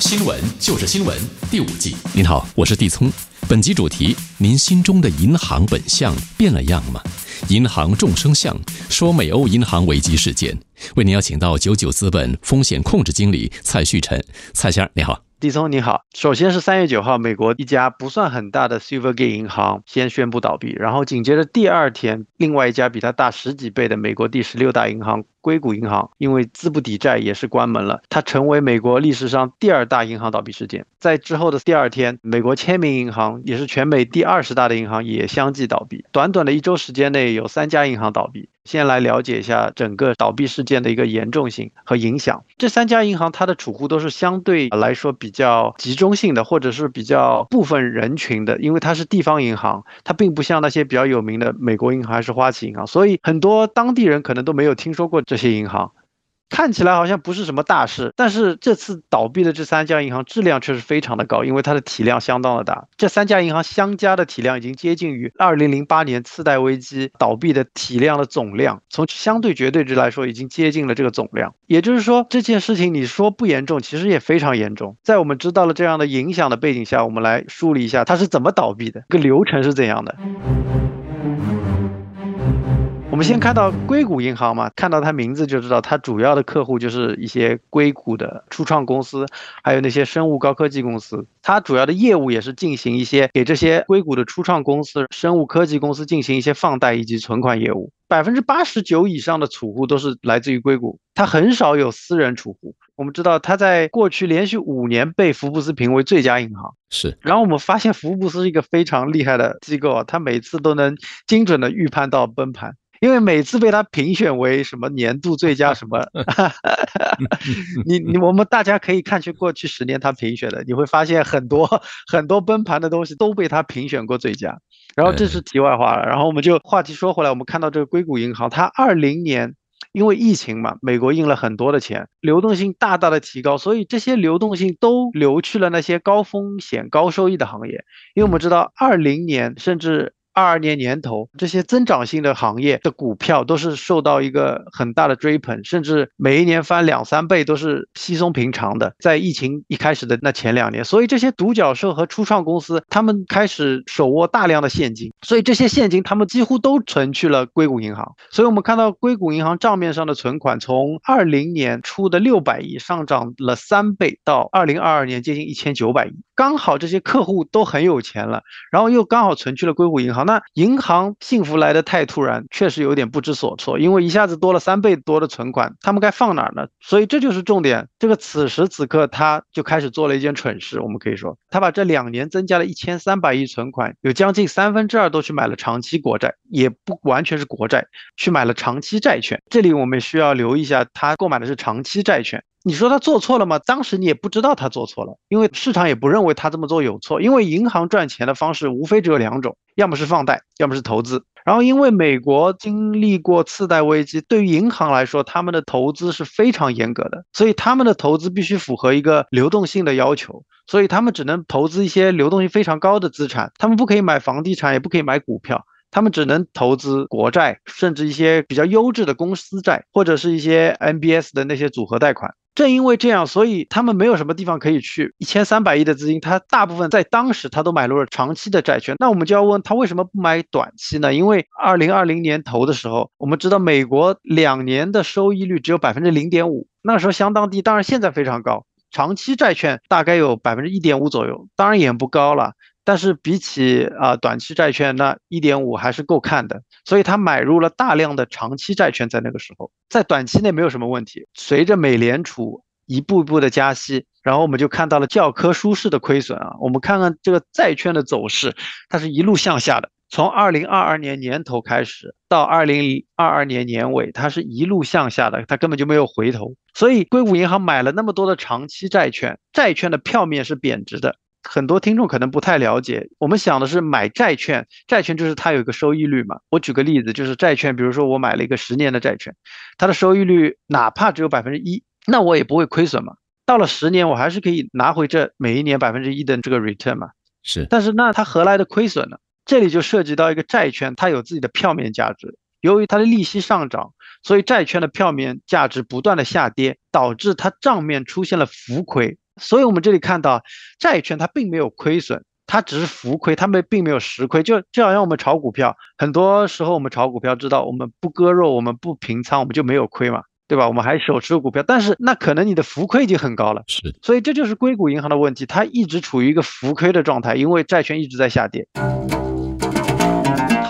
新闻就是新闻第五季。您好，我是地聪。本集主题：您心中的银行本相变了样吗？银行众生相，说美欧银行危机事件。为您邀请到九九资本风险控制经理蔡旭晨，蔡先生你好。地聪你好，首先是三月九号，美国一家不算很大的 Silvergate 银行先宣布倒闭，然后紧接着第二天，另外一家比它大十几倍的美国第十六大银行硅谷银行，因为资不抵债也是关门了，它成为美国历史上第二大银行倒闭事件。在之后的第二天，美国签名银行也是全美第二十大的银行也相继倒闭，短短的一周时间内有三家银行倒闭。先来了解一下整个倒闭事件的一个严重性和影响。这三家银行它的储户都是相对来说比较集中性的，或者是比较部分人群的，因为它是地方银行，它并不像那些比较有名的美国银行还是花旗银行，所以很多当地人可能都没有听说过这这些银行。看起来好像不是什么大事，但是这次倒闭的这三家银行质量却是非常的高，因为它的体量相当的大。这三家银行相加的体量已经接近于2008年次贷危机倒闭的体量的总量，从相对绝对值来说，已经接近了这个总量。也就是说，这件事情你说不严重，其实也非常严重。在我们知道了这样的影响的背景下，我们来梳理一下它是怎么倒闭的，这个流程是怎样的。我们先看到硅谷银行嘛，看到它名字就知道，它主要的客户就是一些硅谷的初创公司，还有那些生物高科技公司。它主要的业务也是进行一些给这些硅谷的初创公司、生物科技公司进行一些放贷以及存款业务。百分之八十九以上的储户都是来自于硅谷，它很少有私人储户。我们知道，它在过去连续五年被福布斯评为最佳银行。是，然后我们发现福布斯是一个非常厉害的机构啊，它每次都能精准的预判到崩盘。因为每次被他评选为什么年度最佳什么，你你我们大家可以看去过去十年他评选的，你会发现很多很多崩盘的东西都被他评选过最佳。然后这是题外话了，然后我们就话题说回来，我们看到这个硅谷银行，它二零年因为疫情嘛，美国印了很多的钱，流动性大大的提高，所以这些流动性都流去了那些高风险高收益的行业。因为我们知道二零年甚至。二二年年头，这些增长性的行业的股票都是受到一个很大的追捧，甚至每一年翻两三倍都是稀松平常的。在疫情一开始的那前两年，所以这些独角兽和初创公司，他们开始手握大量的现金，所以这些现金他们几乎都存去了硅谷银行。所以我们看到硅谷银行账面上的存款从二零年初的六百亿上涨了三倍，到二零二二年接近一千九百亿。刚好这些客户都很有钱了，然后又刚好存去了硅谷银行。那银行幸福来的太突然，确实有点不知所措，因为一下子多了三倍多的存款，他们该放哪儿呢？所以这就是重点。这个此时此刻，他就开始做了一件蠢事，我们可以说，他把这两年增加了一千三百亿存款，有将近三分之二都去买了长期国债，也不完全是国债，去买了长期债券。这里我们需要留意一下，他购买的是长期债券。你说他做错了吗？当时你也不知道他做错了，因为市场也不认为他这么做有错。因为银行赚钱的方式无非只有两种，要么是放贷，要么是投资。然后因为美国经历过次贷危机，对于银行来说，他们的投资是非常严格的，所以他们的投资必须符合一个流动性的要求，所以他们只能投资一些流动性非常高的资产，他们不可以买房地产，也不可以买股票，他们只能投资国债，甚至一些比较优质的公司债，或者是一些 MBS 的那些组合贷款。正因为这样，所以他们没有什么地方可以去。一千三百亿的资金，他大部分在当时他都买入了长期的债券。那我们就要问他为什么不买短期呢？因为二零二零年头的时候，我们知道美国两年的收益率只有百分之零点五，那时候相当低。当然现在非常高，长期债券大概有百分之一点五左右，当然也不高了。但是比起啊短期债券，那一点五还是够看的，所以他买入了大量的长期债券，在那个时候，在短期内没有什么问题。随着美联储一步一步的加息，然后我们就看到了教科书式的亏损啊。我们看看这个债券的走势，它是一路向下的，从二零二二年年头开始到二零二二年年尾，它是一路向下的，它根本就没有回头。所以硅谷银行买了那么多的长期债券，债券的票面是贬值的。很多听众可能不太了解，我们想的是买债券，债券就是它有一个收益率嘛。我举个例子，就是债券，比如说我买了一个十年的债券，它的收益率哪怕只有百分之一，那我也不会亏损嘛。到了十年，我还是可以拿回这每一年百分之一的这个 return 嘛。是，但是那它何来的亏损呢？这里就涉及到一个债券，它有自己的票面价值，由于它的利息上涨，所以债券的票面价值不断的下跌，导致它账面出现了浮亏。所以我们这里看到债券它并没有亏损，它只是浮亏，它们并没有实亏。就就好像我们炒股票，很多时候我们炒股票知道，我们不割肉，我们不平仓，我们就没有亏嘛。对吧？我们还手持股票，但是那可能你的浮亏已经很高了，是，所以这就是硅谷银行的问题，它一直处于一个浮亏的状态，因为债券一直在下跌。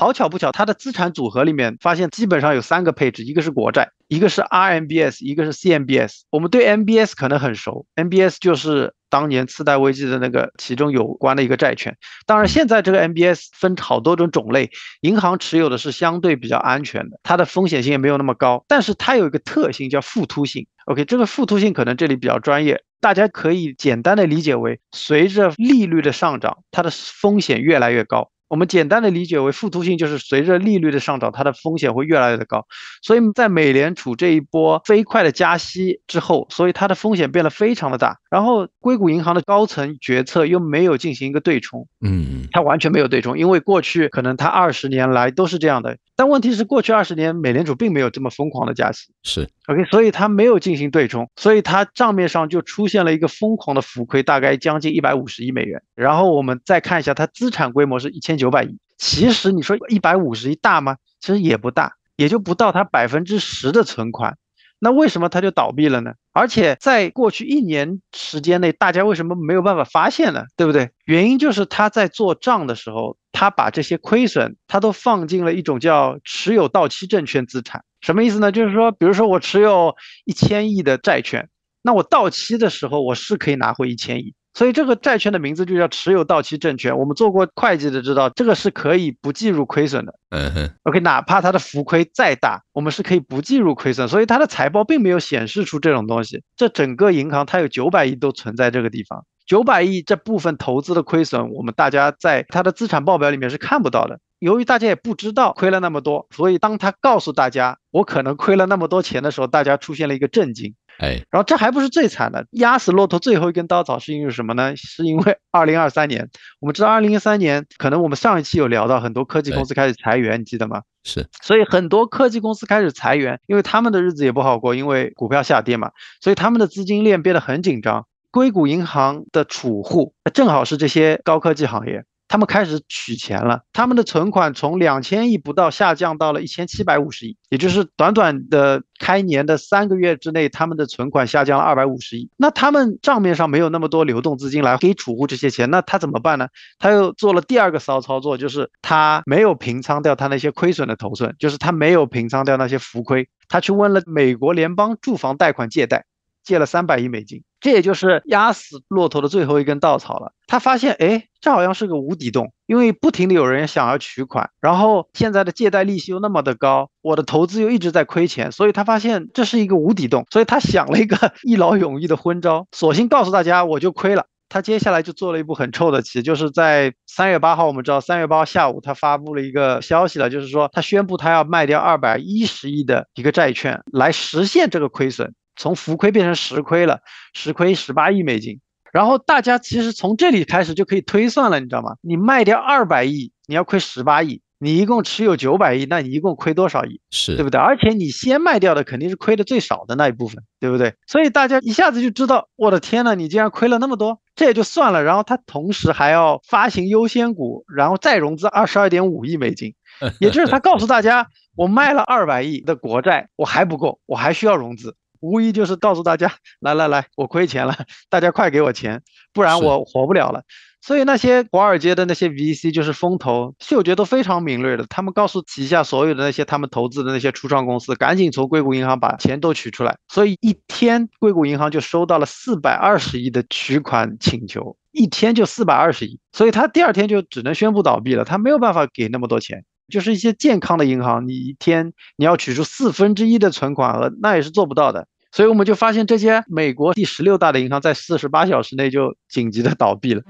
好巧不巧，它的资产组合里面发现基本上有三个配置，一个是国债，一个是 RMBS，一个是 CMBS。我们对 MBS 可能很熟，MBS 就是。当年次贷危机的那个其中有关的一个债券，当然现在这个 MBS 分好多种种类，银行持有的是相对比较安全的，它的风险性也没有那么高，但是它有一个特性叫附突性。OK，这个附突性可能这里比较专业，大家可以简单的理解为，随着利率的上涨，它的风险越来越高。我们简单的理解为附突性，就是随着利率的上涨，它的风险会越来越高。所以在美联储这一波飞快的加息之后，所以它的风险变得非常的大。然后硅谷银行的高层决策又没有进行一个对冲，嗯，它完全没有对冲，因为过去可能它二十年来都是这样的。但问题是，过去二十年美联储并没有这么疯狂的加息，是 OK，所以它没有进行对冲，所以它账面上就出现了一个疯狂的浮亏，大概将近一百五十亿美元。然后我们再看一下它资产规模是一九百亿，其实你说一百五十亿大吗？其实也不大，也就不到它百分之十的存款。那为什么它就倒闭了呢？而且在过去一年时间内，大家为什么没有办法发现呢？对不对？原因就是他在做账的时候，他把这些亏损，他都放进了一种叫持有到期证券资产。什么意思呢？就是说，比如说我持有一千亿的债券，那我到期的时候，我是可以拿回一千亿。所以这个债券的名字就叫持有到期证券。我们做过会计的知道，这个是可以不计入亏损的。嗯哼，OK，哪怕它的浮亏再大，我们是可以不计入亏损。所以它的财报并没有显示出这种东西。这整个银行它有九百亿都存在这个地方，九百亿这部分投资的亏损，我们大家在它的资产报表里面是看不到的。由于大家也不知道亏了那么多，所以当他告诉大家我可能亏了那么多钱的时候，大家出现了一个震惊。哎，然后这还不是最惨的，压死骆驼最后一根稻草是因为什么呢？是因为二零二三年，我们知道二零一三年，可能我们上一期有聊到很多科技公司开始裁员，你记得吗？是，所以很多科技公司开始裁员，因为他们的日子也不好过，因为股票下跌嘛，所以他们的资金链变得很紧张。硅谷银行的储户正好是这些高科技行业。他们开始取钱了，他们的存款从两千亿不到下降到了一千七百五十亿，也就是短短的开年的三个月之内，他们的存款下降了二百五十亿。那他们账面上没有那么多流动资金来给储户这些钱，那他怎么办呢？他又做了第二个骚操作，就是他没有平仓掉他那些亏损的头寸，就是他没有平仓掉那些浮亏，他去问了美国联邦住房贷款借贷。借了三百亿美金，这也就是压死骆驼的最后一根稻草了。他发现，哎，这好像是个无底洞，因为不停的有人想要取款，然后现在的借贷利息又那么的高，我的投资又一直在亏钱，所以他发现这是一个无底洞，所以他想了一个 一劳永逸的昏招，索性告诉大家我就亏了。他接下来就做了一步很臭的棋，就是在三月八号，我们知道三月八号下午他发布了一个消息了，就是说他宣布他要卖掉二百一十亿的一个债券来实现这个亏损。从浮亏变成实亏了，实亏十八亿美金。然后大家其实从这里开始就可以推算了，你知道吗？你卖掉二百亿，你要亏十八亿；你一共持有九百亿，那你一共亏多少亿？是对不对？而且你先卖掉的肯定是亏的最少的那一部分，对不对？所以大家一下子就知道，我的天呐，你竟然亏了那么多，这也就算了。然后他同时还要发行优先股，然后再融资二十二点五亿美金，也就是他告诉大家，我卖了二百亿的国债，我还不够，我还需要融资。无疑就是告诉大家，来来来，我亏钱了，大家快给我钱，不然我活不了了。所以那些华尔街的那些 VC 就是风投，嗅觉都非常敏锐的，他们告诉旗下所有的那些他们投资的那些初创公司，赶紧从硅谷银行把钱都取出来。所以一天，硅谷银行就收到了四百二十亿的取款请求，一天就四百二十亿，所以他第二天就只能宣布倒闭了，他没有办法给那么多钱。就是一些健康的银行，你一天你要取出四分之一的存款额，那也是做不到的。所以我们就发现，这些美国第十六大的银行在四十八小时内就紧急的倒闭了。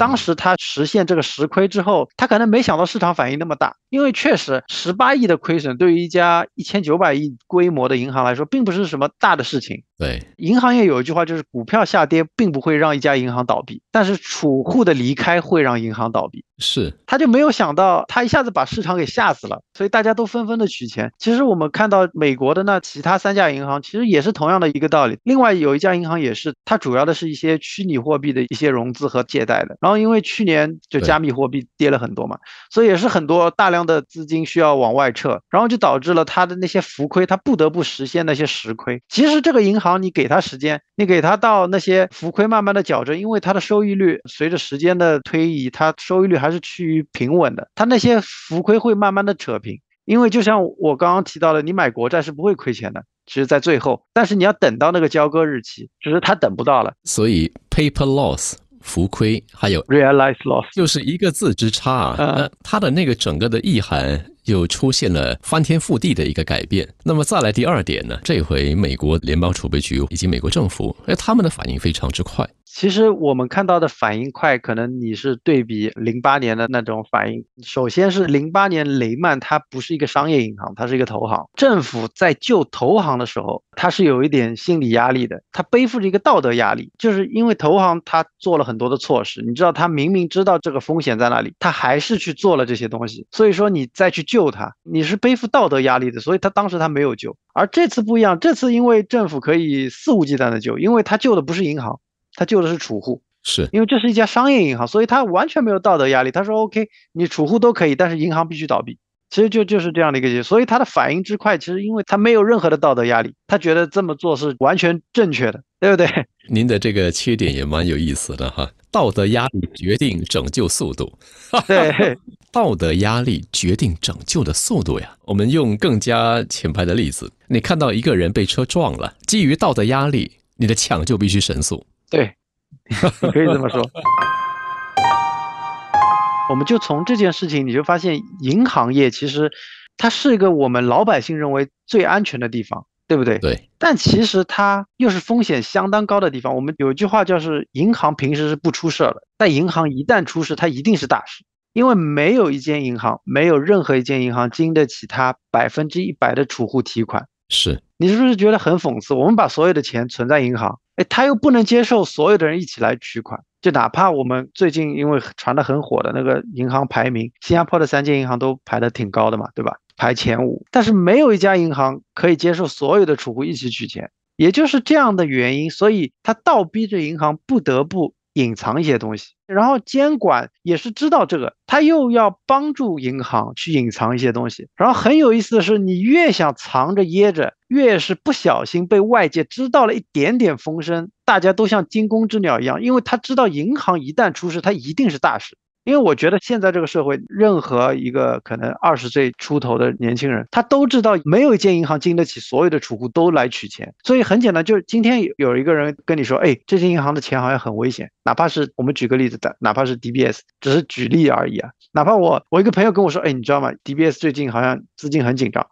当时他实现这个实亏之后，他可能没想到市场反应那么大，因为确实十八亿的亏损对于一家一千九百亿规模的银行来说，并不是什么大的事情。对，银行业有一句话就是股票下跌并不会让一家银行倒闭，但是储户的离开会让银行倒闭。是，他就没有想到，他一下子把市场给吓死了，所以大家都纷纷的取钱。其实我们看到美国的那其他三家银行，其实也是同样的一个道理。另外有一家银行也是，它主要的是一些虚拟货币的一些融资和借贷的。然后因为去年就加密货币跌了很多嘛，所以也是很多大量的资金需要往外撤，然后就导致了他的那些浮亏，他不得不实现那些实亏。其实这个银行你给他时间，你给他到那些浮亏慢慢的矫正，因为它的收益率随着时间的推移，它收益率还是趋于平稳的，它那些浮亏会慢慢的扯平。因为就像我刚刚提到的，你买国债是不会亏钱的，其实在最后，但是你要等到那个交割日期，只是他等不到了。所以 paper loss 浮亏还有 realize loss 就是一个字之差啊，呃，它的那个整个的意涵又出现了翻天覆地的一个改变。那么再来第二点呢，这回美国联邦储备局以及美国政府，哎，他们的反应非常之快。其实我们看到的反应快，可能你是对比零八年的那种反应。首先是零八年雷曼，它不是一个商业银行，它是一个投行。政府在救投行的时候，它是有一点心理压力的，它背负着一个道德压力，就是因为投行它做了很多的措施，你知道，他明明知道这个风险在哪里，他还是去做了这些东西。所以说你再去救他，你是背负道德压力的，所以他当时他没有救。而这次不一样，这次因为政府可以肆无忌惮的救，因为他救的不是银行。他救的是储户，是因为这是一家商业银行，所以他完全没有道德压力。他说：“OK，你储户都可以，但是银行必须倒闭。”其实就就是这样的一个结所以他的反应之快，其实因为他没有任何的道德压力，他觉得这么做是完全正确的，对不对？您的这个缺点也蛮有意思的哈，道德压力决定拯救速度。对，道德压力决定拯救的速度呀。我们用更加浅白的例子，你看到一个人被车撞了，基于道德压力，你的抢救必须神速。对，你可以这么说。我们就从这件事情，你就发现银行业其实它是一个我们老百姓认为最安全的地方，对不对？对。但其实它又是风险相当高的地方。我们有一句话叫是银行平时是不出事的，但银行一旦出事，它一定是大事，因为没有一间银行，没有任何一间银行经得起它百分之一百的储户提款。是你是不是觉得很讽刺？我们把所有的钱存在银行。哎，他又不能接受所有的人一起来取款，就哪怕我们最近因为传的很火的那个银行排名，新加坡的三间银行都排的挺高的嘛，对吧？排前五，但是没有一家银行可以接受所有的储户一起取钱，也就是这样的原因，所以他倒逼着银行不得不。隐藏一些东西，然后监管也是知道这个，他又要帮助银行去隐藏一些东西。然后很有意思的是，你越想藏着掖着，越是不小心被外界知道了一点点风声，大家都像惊弓之鸟一样，因为他知道银行一旦出事，他一定是大事。因为我觉得现在这个社会，任何一个可能二十岁出头的年轻人，他都知道没有一间银行经得起所有的储户都来取钱。所以很简单，就是今天有一个人跟你说，哎，这间银行的钱好像很危险，哪怕是我们举个例子的，哪怕是 DBS，只是举例而已啊。哪怕我我一个朋友跟我说，哎，你知道吗？DBS 最近好像资金很紧张，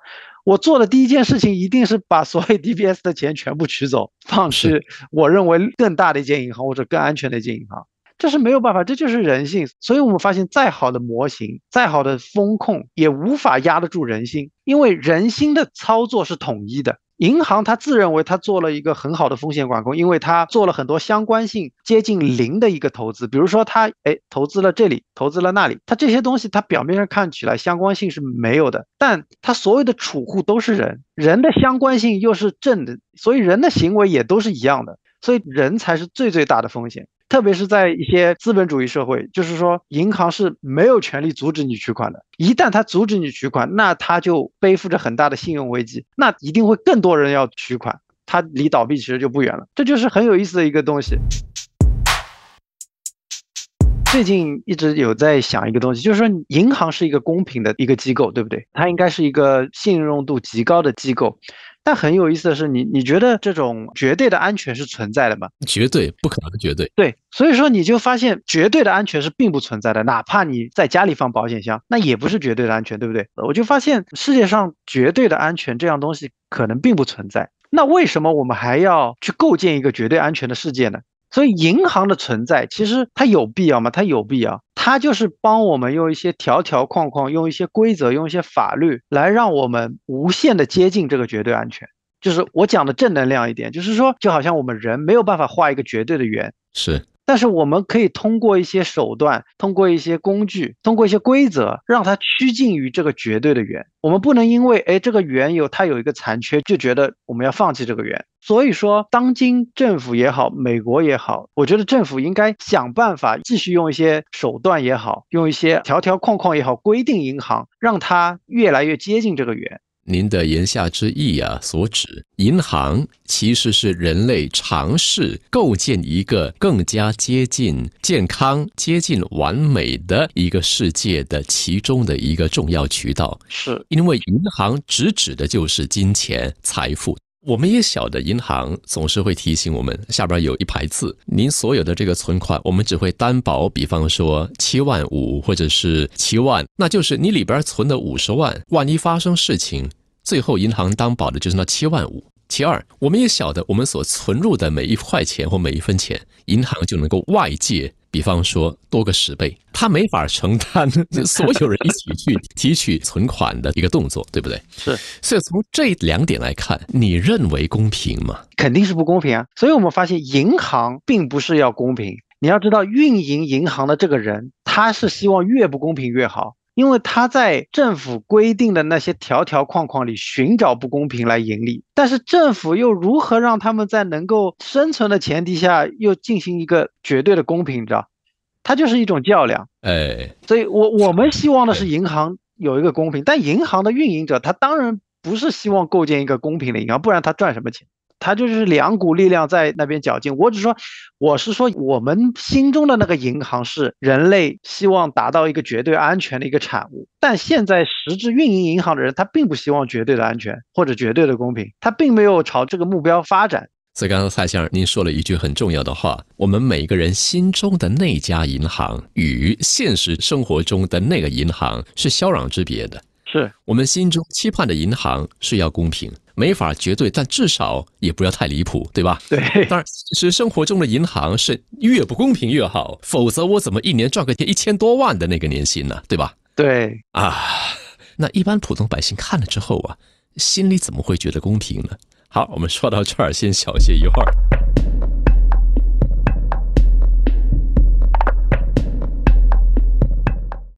我做的第一件事情一定是把所有 DBS 的钱全部取走，放去我认为更大的一间银行或者更安全的一间银行。这是没有办法，这就是人性。所以我们发现，再好的模型，再好的风控，也无法压得住人心，因为人心的操作是统一的。银行它自认为它做了一个很好的风险管控，因为它做了很多相关性接近零的一个投资，比如说它哎投资了这里，投资了那里，它这些东西它表面上看起来相关性是没有的，但它所有的储户都是人，人的相关性又是正的，所以人的行为也都是一样的，所以人才是最最大的风险。特别是在一些资本主义社会，就是说，银行是没有权利阻止你取款的。一旦他阻止你取款，那他就背负着很大的信用危机，那一定会更多人要取款，他离倒闭其实就不远了。这就是很有意思的一个东西。最近一直有在想一个东西，就是说，银行是一个公平的一个机构，对不对？它应该是一个信任度极高的机构。但很有意思的是，你你觉得这种绝对的安全是存在的吗？绝对不可能，绝对对。所以说，你就发现绝对的安全是并不存在的。哪怕你在家里放保险箱，那也不是绝对的安全，对不对？我就发现世界上绝对的安全这样东西可能并不存在。那为什么我们还要去构建一个绝对安全的世界呢？所以银行的存在其实它有必要吗？它有必要，它就是帮我们用一些条条框框，用一些规则，用一些法律来让我们无限的接近这个绝对安全。就是我讲的正能量一点，就是说，就好像我们人没有办法画一个绝对的圆，是。但是我们可以通过一些手段，通过一些工具，通过一些规则，让它趋近于这个绝对的圆。我们不能因为哎这个圆有它有一个残缺，就觉得我们要放弃这个圆。所以说，当今政府也好，美国也好，我觉得政府应该想办法继续用一些手段也好，用一些条条框框也好，规定银行，让它越来越接近这个圆。您的言下之意啊，所指银行其实是人类尝试构建一个更加接近健康、接近完美的一个世界的其中的一个重要渠道。是因为银行直指的就是金钱、财富。我们也晓得，银行总是会提醒我们，下边有一排字，您所有的这个存款，我们只会担保，比方说七万五或者是七万，那就是你里边存的五十万，万一发生事情。最后，银行担保的就是那七万五。其二，我们也晓得，我们所存入的每一块钱或每一分钱，银行就能够外借，比方说多个十倍，他没法承担 所有人一起去提取存款的一个动作，对不对？是。所以从这两点来看，你认为公平吗？肯定是不公平啊！所以我们发现，银行并不是要公平。你要知道，运营银行的这个人，他是希望越不公平越好。因为他在政府规定的那些条条框框里寻找不公平来盈利，但是政府又如何让他们在能够生存的前提下又进行一个绝对的公平？你知道，它就是一种较量。哎，所以我我们希望的是银行有一个公平，但银行的运营者他当然不是希望构建一个公平的银行，不然他赚什么钱？他就是两股力量在那边较劲。我只说，我是说，我们心中的那个银行是人类希望达到一个绝对安全的一个产物。但现在实质运营银行的人，他并不希望绝对的安全或者绝对的公平，他并没有朝这个目标发展。所以刚刚蔡先生您说了一句很重要的话：我们每个人心中的那家银行与现实生活中的那个银行是霄壤之别的。是我们心中期盼的银行是要公平。没法绝对，但至少也不要太离谱，对吧？对。当然，是生活中的银行是越不公平越好，否则我怎么一年赚个一千多万的那个年薪呢？对吧？对。啊，那一般普通百姓看了之后啊，心里怎么会觉得公平呢？好，我们说到这儿，先小歇一会儿。